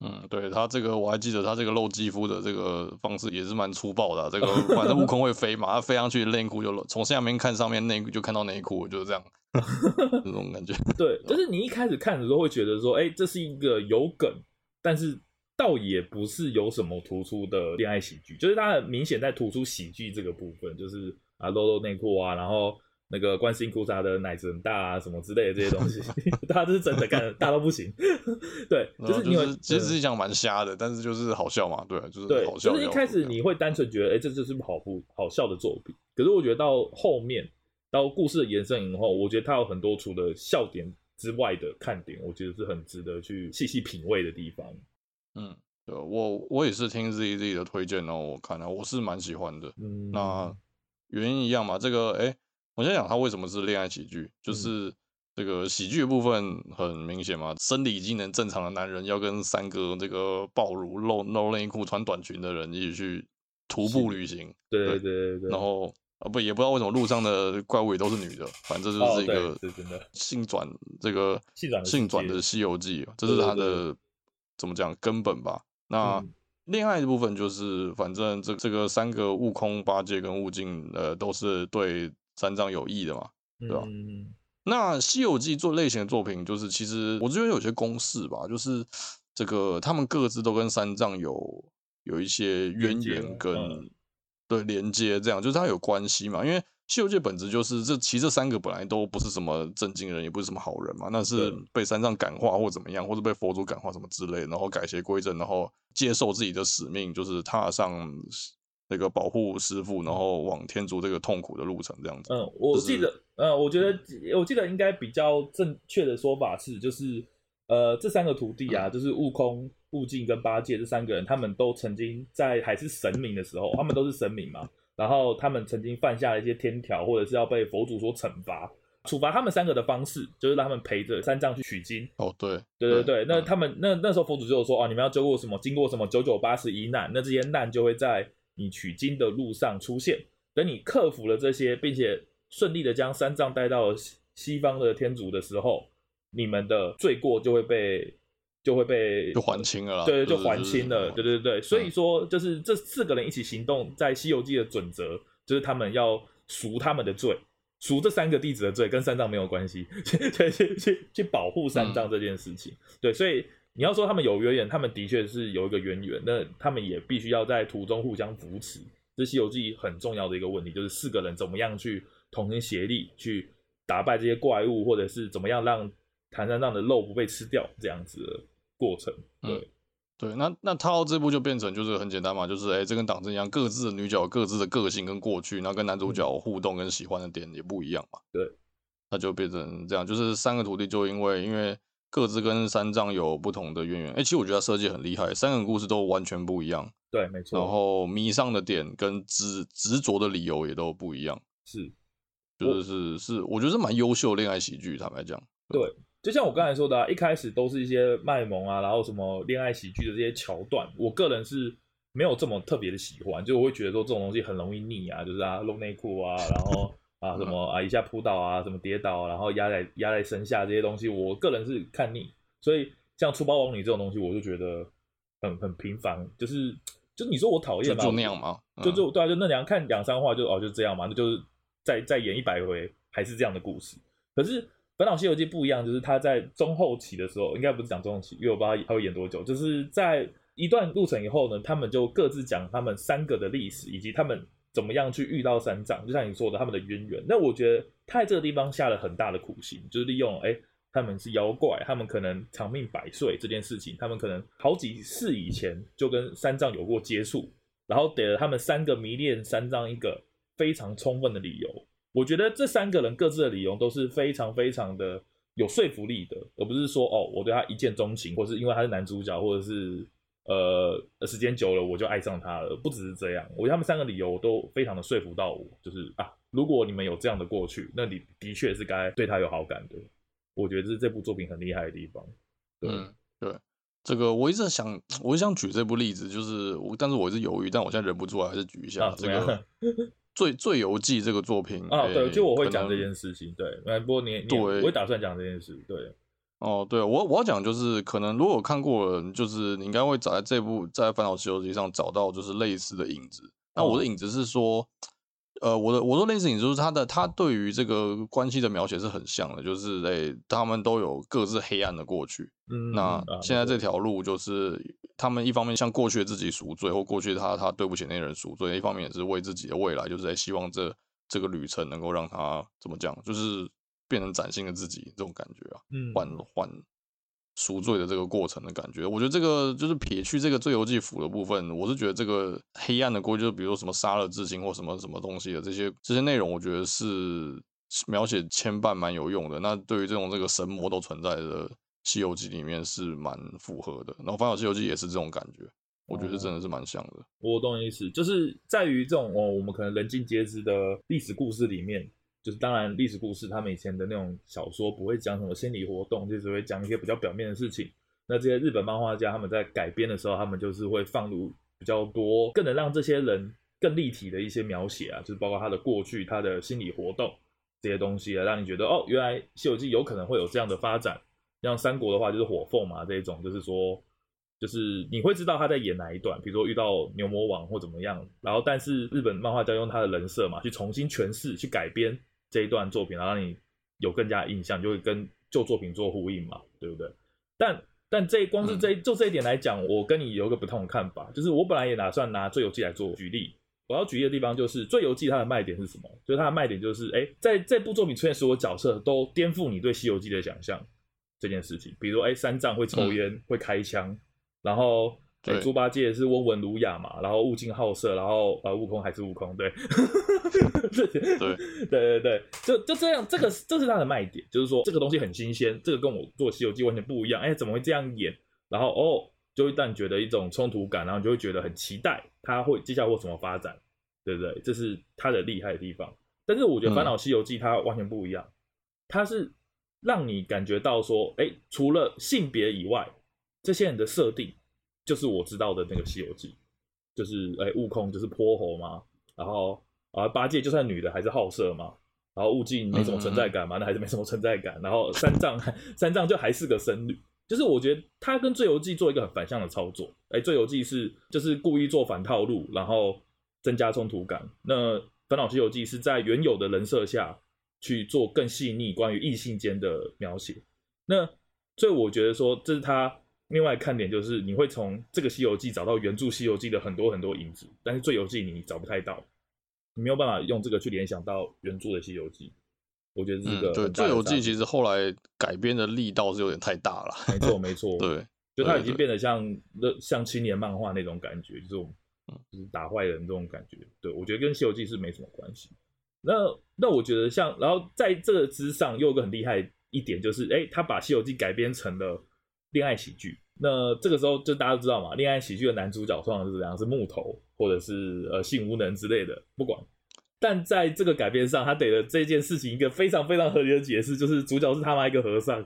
嗯，对他这个我还记得他这个露肌肤的这个方式也是蛮粗暴的、啊，这个 反正悟空会飞嘛，他飞上去内裤就露，从下面看上面内裤就看到内裤，就是这样。这种感觉，对，就是你一开始看的时候会觉得说，哎、欸，这是一个有梗，但是倒也不是有什么突出的恋爱喜剧，就是它很明显在突出喜剧这个部分，就是啊露露内裤啊，然后那个观世音菩萨的奶子很大啊，什么之类的这些东西，他这是真的干，大到不行。对，就是你会其实是讲蛮瞎的，但是就是好笑嘛，对，就是好笑。就是一开始你会单纯觉得，哎、欸，这就是部好不好笑的作品，可是我觉得到后面。到故事的延伸以后，我觉得它有很多除了笑点之外的看点，我觉得是很值得去细细品味的地方。嗯，对，我我也是听 ZZ 的推荐，然后我看了，我是蛮喜欢的。嗯，那原因一样嘛，这个哎，我先讲它为什么是恋爱喜剧，就是这个喜剧的部分很明显嘛，生理机能正常的男人要跟三个这个暴乳露露内裤穿短裙的人一起去徒步旅行。对对对对，然后。啊不，也不知道为什么路上的怪物也都是女的，反正这就是一个性转这个性转的西游记，这是它的怎么讲根本吧？那恋爱的部分就是，反正这这个三个悟空、八戒跟悟净，呃，都是对三藏有意的嘛，对吧？那西游记做类型的作品，就是其实我觉得有些公式吧，就是这个他们各自都跟三藏有有一些渊源跟。对，连接这样就是它有关系嘛，因为西游记本质就是这其实这三个本来都不是什么正经人，也不是什么好人嘛，那是被三藏感化或怎么样，或者被佛祖感化什么之类，然后改邪归正，然后接受自己的使命，就是踏上那个保护师傅，然后往天竺这个痛苦的路程这样子。嗯，我记得，就是、呃，我觉得我记得应该比较正确的说法是，就是呃，这三个徒弟啊，嗯、就是悟空、悟净跟八戒这三个人，他们都曾经在还是神明的时候，他们都是神明嘛。然后他们曾经犯下了一些天条，或者是要被佛祖所惩罚。处罚他们三个的方式，就是让他们陪着三藏去取经。哦，对，对对对。那他们那那时候佛祖就有说，哦，你们要经过什么？经过什么九九八十一难？那这些难就会在你取经的路上出现。等你克服了这些，并且顺利的将三藏带到西西方的天竺的时候，你们的罪过就会被。就会被就还清了啦，对对，就还清了，对对对，所以说就是这四个人一起行动，在《西游记》的准则就是他们要赎他们的罪，赎这三个弟子的罪，跟三藏没有关系，去去去去保护三藏这件事情。嗯、对，所以你要说他们有渊源，他们的确是有一个渊源，那他们也必须要在途中互相扶持。这《西游记》很重要的一个问题，就是四个人怎么样去同心协力去打败这些怪物，或者是怎么样让唐三藏的肉不被吃掉，这样子的过程。对、嗯、对，那那他到这部就变成就是很简单嘛，就是哎，这跟党争一样，各自的女角各自的个性跟过去，然后跟男主角互动跟喜欢的点也不一样嘛。对，那就变成这样，就是三个徒弟就因为因为各自跟三藏有不同的渊源。哎，其实我觉得他设计很厉害，三个故事都完全不一样。对，没错。然后迷上的点跟执执着的理由也都不一样。是，就是是是，我觉得是蛮优秀的恋爱喜剧，坦白讲。对。就像我刚才说的啊，一开始都是一些卖萌啊，然后什么恋爱喜剧的这些桥段，我个人是没有这么特别的喜欢，就我会觉得说这种东西很容易腻啊，就是啊露内裤啊，然后啊什么啊一下扑倒啊，什么跌倒，然后压在压在身下这些东西，我个人是看腻，所以像出包王女这种东西，我就觉得很很平凡，就是就你说我讨厌嘛，就那样嘛，就就对啊，就那两看两三话就哦就这样嘛，那就是再再演一百回还是这样的故事，可是。本岛西游记不一样，就是他在中后期的时候，应该不是讲中后期，因为我不知道他会演多久。就是在一段路程以后呢，他们就各自讲他们三个的历史，以及他们怎么样去遇到三藏。就像你说的，他们的渊源。那我觉得他在这个地方下了很大的苦心，就是利用哎、他们是妖怪，他们可能长命百岁这件事情，他们可能好几世以前就跟三藏有过接触，然后给了他们三个迷恋三藏一个非常充分的理由。我觉得这三个人各自的理由都是非常非常的有说服力的，而不是说哦，我对他一见钟情，或是因为他是男主角，或者是呃时间久了我就爱上他了，不只是这样。我觉得他们三个理由都非常的说服到我，就是啊，如果你们有这样的过去，那你的确是该对他有好感的。我觉得这是这部作品很厉害的地方。对、嗯、对，这个我一直想，我一直想举这部例子，就是我，但是我一直犹豫，但我现在忍不住还是举一下、啊、这个。最最游记这个作品啊，对，就我会讲这件事情，对，不过你对，我会打算讲这件事，对，哦，对我我要讲就是，可能如果看过就是你应该会找在这部在《烦恼西游记》上找到就是类似的影子。那我的影子是说。呃，我的我说类似，影子就是他的他对于这个关系的描写是很像的，就是哎、欸，他们都有各自黑暗的过去。嗯，那现在这条路就是他们一方面向过去的自己赎罪，或过去他他对不起那些人赎罪，一方面也是为自己的未来，就是在希望这这个旅程能够让他怎么讲，就是变成崭新的自己这种感觉啊，嗯，换换。赎罪的这个过程的感觉，我觉得这个就是撇去这个最游记辅的部分，我是觉得这个黑暗的过去，就比如说什么杀了至亲或什么什么东西的这些这些内容，我觉得是描写牵绊蛮有用的。那对于这种这个神魔都存在的西游记里面是蛮符合的。然后《烦恼西游记》也是这种感觉，我觉得真的是蛮像的。哦，我懂意思，就是在于这种哦，我们可能人尽皆知的历史故事里面。就是当然，历史故事他们以前的那种小说不会讲什么心理活动，就只会讲一些比较表面的事情。那这些日本漫画家他们在改编的时候，他们就是会放入比较多，更能让这些人更立体的一些描写啊，就是包括他的过去、他的心理活动这些东西啊，让你觉得哦，原来《西游记》有可能会有这样的发展。像三国的话，就是火凤嘛这一种，就是说，就是你会知道他在演哪一段，比如说遇到牛魔王或怎么样，然后但是日本漫画家用他的人设嘛，去重新诠释、去改编。这一段作品，然后让你有更加印象，就会跟旧作品做呼应嘛，对不对？但但这光是这就这一点来讲，我跟你有一个不同的看法，就是我本来也打算拿《最游记》来做举例，我要举例的地方就是《最游记》它的卖点是什么？就是它的卖点就是，哎，在这部作品出现所有角色都颠覆你对《西游记》的想象这件事情。比如，哎，三藏会抽烟，嗯、会开枪，然后。对，猪八戒是温文儒雅嘛，然后悟净好色，然后呃，悟空还是悟空，对，对 对对对，就就这样，这个这是他的卖点，就是说这个东西很新鲜，这个跟我做《西游记》完全不一样，哎，怎么会这样演？然后哦，就会让你觉得一种冲突感，然后你就会觉得很期待他会接下来会怎么发展，对不对？这是他的厉害的地方。但是我觉得《烦恼西游记》它完全不一样，它是让你感觉到说，哎，除了性别以外，这些人的设定。就是我知道的那个《西游记》，就是哎，悟空就是泼猴嘛，然后啊，八戒就算女的还是好色嘛，然后悟净没什么存在感嘛，那还是没什么存在感，然后三藏三藏就还是个僧侣，就是我觉得他跟《醉游记》做一个很反向的操作，哎，《醉游记》是就是故意做反套路，然后增加冲突感，那《烦恼西游记》是在原有的人设下去做更细腻关于异性间的描写，那所以我觉得说这是他。另外看点就是你会从这个《西游记》找到原著《西游记》的很多很多影子，但是《最游记》你找不太到，你没有办法用这个去联想到原著的《西游记》。我觉得这个、嗯、对《最游记》其实后来改编的力道是有点太大了。没错，没 错，对，就它已经变得像像青年漫画那种感觉，就是我们就是打坏人这种感觉。对，我觉得跟《西游记》是没什么关系。那那我觉得像，然后在这个之上又有个很厉害一点，就是哎，他把《西游记》改编成了。恋爱喜剧，那这个时候就大家都知道嘛，恋爱喜剧的男主角通常是怎样？是木头或者是呃性无能之类的，不管。但在这个改编上，他给了这件事情一个非常非常合理的解释，就是主角是他妈一个和尚，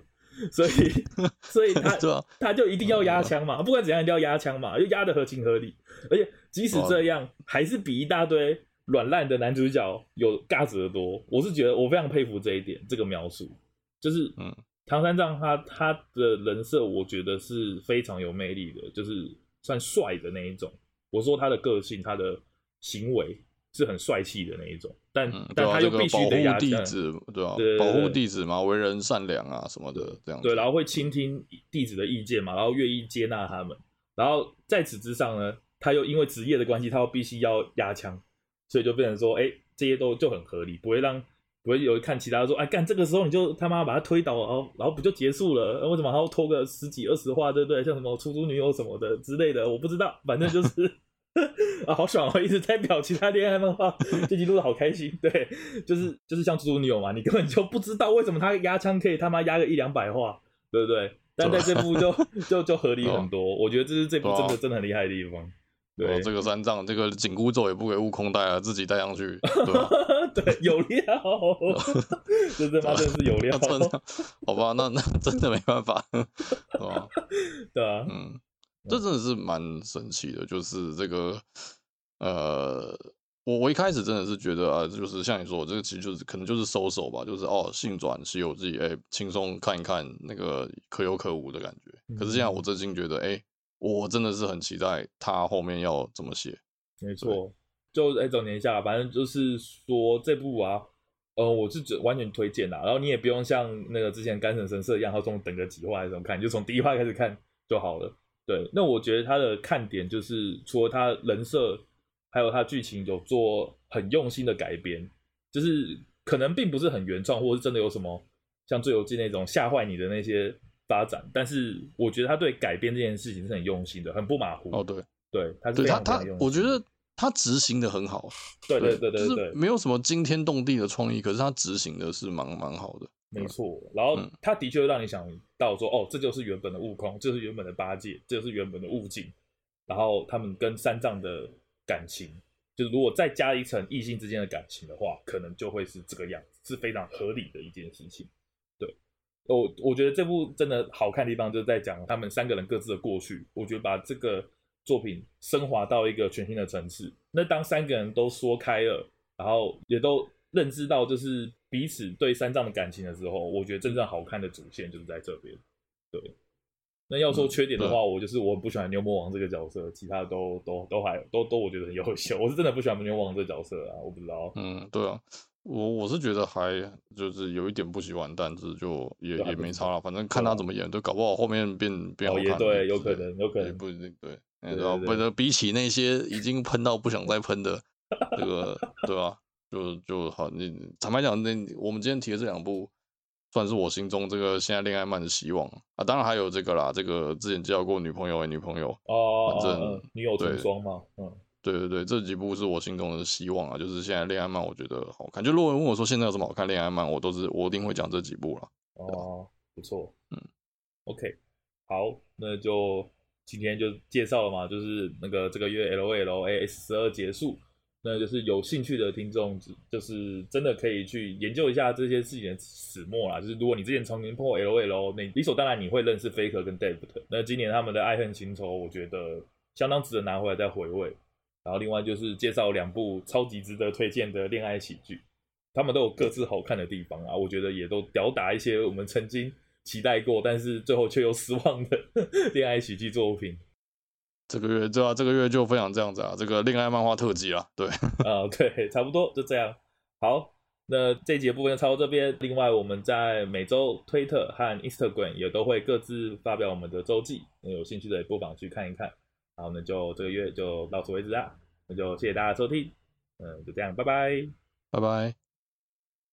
所以 所以他他就一定要压枪嘛，不管怎样一定要压枪嘛，就压的合情合理。而且即使这样，还是比一大堆软烂的男主角有价值的多。我是觉得我非常佩服这一点，这个描述就是嗯。唐三藏他他的人设，我觉得是非常有魅力的，就是算帅的那一种。我说他的个性，他的行为是很帅气的那一种，但、嗯啊、但他又必须得保护弟子，对吧、啊？保护弟子嘛，为人善良啊什么的这样。对，然后会倾听弟子的意见嘛，然后愿意接纳他们。然后在此之上呢，他又因为职业的关系，他又必须要压枪，所以就变成说，哎、欸，这些都就很合理，不会让。不会有看其他说，哎干这个时候你就他妈把他推倒，然后然后不就结束了？为什么还要拖个十几二十话，对不对？像什么出租女友什么的之类的，我不知道，反正就是 啊，好爽啊！一直在表其他恋爱漫画，这集录的好开心。对，就是就是像出租女友嘛，你根本就不知道为什么他压枪可以他妈压个一两百话，对不对？但在这部就 就就合理很多，我觉得这是这部真的真的很厉害的地方。对，这个三藏，这个紧箍咒也不给悟空戴啊，自己戴上去，对吧？对，有料，这他妈真的是有料，真的，好吧，那那真的没办法，是吧？对啊，嗯，这真的是蛮神奇的，就是这个，呃，我我一开始真的是觉得啊，就是像你说，这个其实就是可能就是收手吧，就是哦，性转西游记，哎，轻松看一看，那个可有可无的感觉。可是现在我真心觉得，哎。我真的是很期待他后面要怎么写。没错，就哎，总结一下，反正就是说这部啊，呃，我是指完全推荐啦。然后你也不用像那个之前《干神神社》一样，然后从等个几话还是怎么看，你就从第一话开始看就好了。对，那我觉得他的看点就是除了他人设，还有他剧情有做很用心的改编，就是可能并不是很原创，或是真的有什么像《最游记》那种吓坏你的那些。发展，但是我觉得他对改编这件事情是很用心的，很不马虎。哦，对，对，他是非常用心。他，他，我觉得他执行的很好。对对对对，对，就是没有什么惊天动地的创意，可是他执行的是蛮蛮好的。没错，然后他的确让你想到说，哦，这就是原本的悟空，这就是原本的八戒，这就是原本的悟净，然后他们跟三藏的感情，就是如果再加一层异性之间的感情的话，可能就会是这个样子，是非常合理的一件事情。对我我觉得这部真的好看的地方，就是在讲他们三个人各自的过去。我觉得把这个作品升华到一个全新的层次。那当三个人都说开了，然后也都认知到就是彼此对三藏的感情的时候，我觉得真正好看的主线就是在这边。对，那要说缺点的话，嗯、我就是我不喜欢牛魔王这个角色，其他都都都还都都我觉得很优秀。我是真的不喜欢牛魔王这个角色啊，我不知道。嗯，对啊。我我是觉得还就是有一点不喜欢，但是就也也没差了，反正看他怎么演，就搞不好后面变变好看。对，有可能，有可能不一定对。然后不是比起那些已经喷到不想再喷的，这个对吧、啊？就就好，你坦白讲，那我们今天提的这两部，算是我心中这个现在恋爱漫的希望啊。当然还有这个啦，这个之前介绍过女朋友的女朋友哦，反正女友成双嘛，嗯，对对对，这几部是我心中的希望啊。就是现在恋爱漫，我觉得好看。就如果问我说现在有什么好看恋爱漫，我都是我一定会讲这几部了。哦，不错，嗯，OK，好，那就今天就介绍了嘛，就是那个这个月 LOL AS12 结束。那就是有兴趣的听众，就是真的可以去研究一下这些事情的始末啦。就是如果你之前曾经碰过 LOL，那理所当然你会认识 Faker 跟 Deft。那今年他们的爱恨情仇，我觉得相当值得拿回来再回味。然后另外就是介绍两部超级值得推荐的恋爱喜剧，他们都有各自好看的地方啊，我觉得也都吊打一些我们曾经期待过，但是最后却又失望的 恋爱喜剧作品。这个月对啊，这个月就分享这样子啊，这个恋爱漫画特辑啊，对，啊、呃，对，差不多就这样。好，那这节部分就抄到这边。另外，我们在每周推特和 Instagram 也都会各自发表我们的周记，那有兴趣的也不妨去看一看。好，那就这个月就到此为止啦，那就谢谢大家收听，嗯，就这样，拜拜，拜拜。